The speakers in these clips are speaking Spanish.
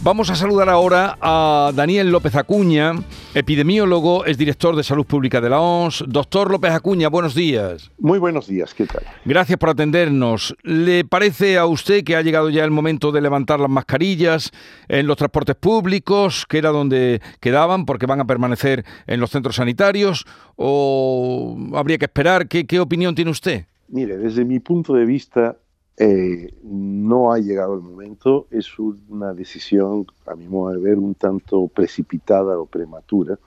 Vamos a saludar ahora a Daniel López Acuña, epidemiólogo, es director de Salud Pública de la OMS. Doctor López Acuña, buenos días. Muy buenos días, ¿qué tal? Gracias por atendernos. ¿Le parece a usted que ha llegado ya el momento de levantar las mascarillas en los transportes públicos, que era donde quedaban, porque van a permanecer en los centros sanitarios? ¿O habría que esperar? ¿Qué, qué opinión tiene usted? Mire, desde mi punto de vista, eh, no ha llegado el momento, es una decisión, a mi modo de ver, un tanto precipitada o prematura.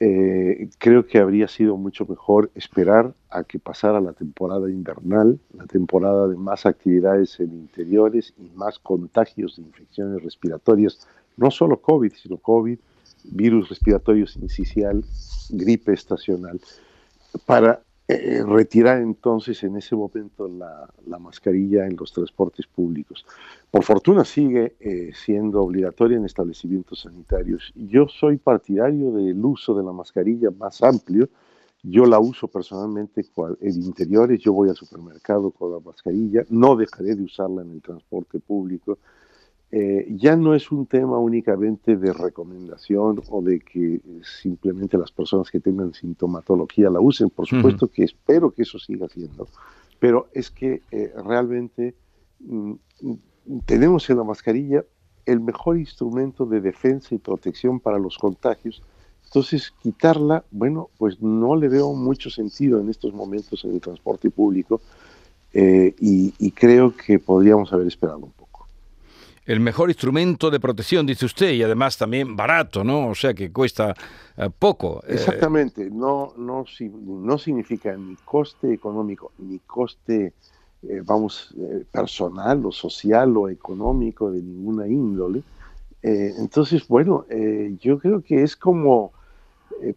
Eh, creo que habría sido mucho mejor esperar a que pasara la temporada invernal, la temporada de más actividades en interiores y más contagios de infecciones respiratorias, no solo COVID, sino COVID, virus respiratorio sincicial, gripe estacional, para eh, retirar entonces en ese momento la, mascarilla en los transportes públicos. Por fortuna sigue eh, siendo obligatoria en establecimientos sanitarios. Yo soy partidario del uso de la mascarilla más amplio. Yo la uso personalmente en interiores, yo voy al supermercado con la mascarilla, no dejaré de usarla en el transporte público eh, ya no es un tema únicamente de recomendación o de que simplemente las personas que tengan sintomatología la usen. Por supuesto que espero que eso siga siendo, pero es que eh, realmente mm, tenemos en la mascarilla el mejor instrumento de defensa y protección para los contagios. Entonces, quitarla, bueno, pues no le veo mucho sentido en estos momentos en el transporte público eh, y creo que podríamos haber esperado un el mejor instrumento de protección, dice usted, y además también barato, ¿no? O sea que cuesta eh, poco. Eh. Exactamente, no, no, no significa ni coste económico, ni coste, eh, vamos, personal o social o económico de ninguna índole. entonces, bueno, yo creo que es como,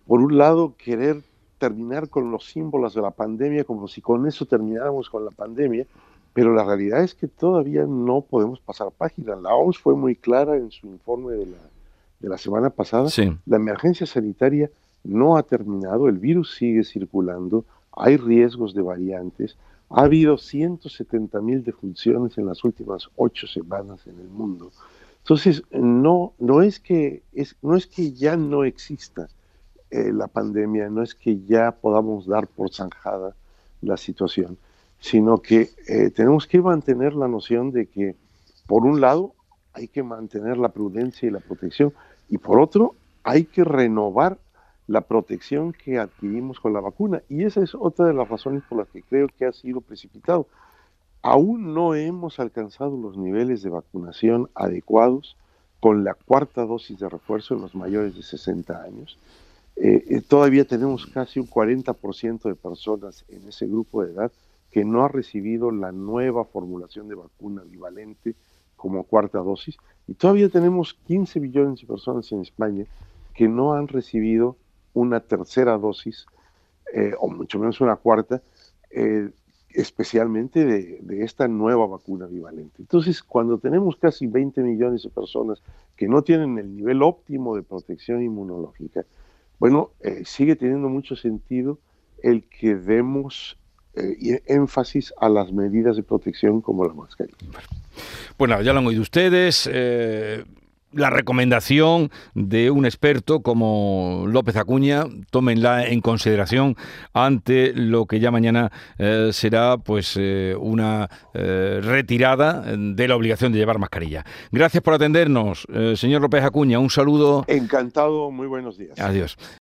por un lado, querer terminar con los símbolos de la pandemia, como si con eso termináramos con la pandemia, pero la realidad es que todavía no podemos pasar página. La OMS fue muy clara en su informe de la, de la semana pasada. La emergencia sanitaria no ha terminado, el virus sigue circulando, hay riesgos de variantes. Ha habido 170 mil defunciones en las últimas ocho semanas en el mundo. Entonces, no, no, es, que, es, no es que ya no exista eh, la pandemia, no es que ya podamos dar por zanjada la situación, sino que eh, tenemos que mantener la noción de que, por un lado, hay que mantener la prudencia y la protección, y por otro, hay que renovar la protección que adquirimos con la vacuna. Y esa es otra de las razones por las que creo que ha sido precipitado. Aún no hemos alcanzado los niveles de vacunación adecuados con la cuarta dosis de refuerzo en los mayores de 60 años. Eh, eh, todavía tenemos casi un 40% de personas en ese grupo de edad que no ha recibido la nueva formulación de vacuna bivalente como cuarta dosis. Y todavía tenemos 15 millones de personas en España que no han recibido una tercera dosis, eh, o mucho menos una cuarta, eh, especialmente de, esta nueva vacuna bivalente. Entonces, cuando tenemos casi 20 millones de personas que no tienen el nivel óptimo de protección inmunológica, bueno, eh, sigue teniendo mucho sentido el que demos eh, énfasis a las medidas de protección como la mascarilla. Bueno, ya lo han oído ustedes. Eh, la recomendación de un experto como López Acuña, tómenla en consideración ante lo que ya mañana eh, será pues una retirada de la obligación de llevar mascarilla. Gracias por atendernos, señor López Acuña, un saludo. Encantado, muy buenos días. Adiós.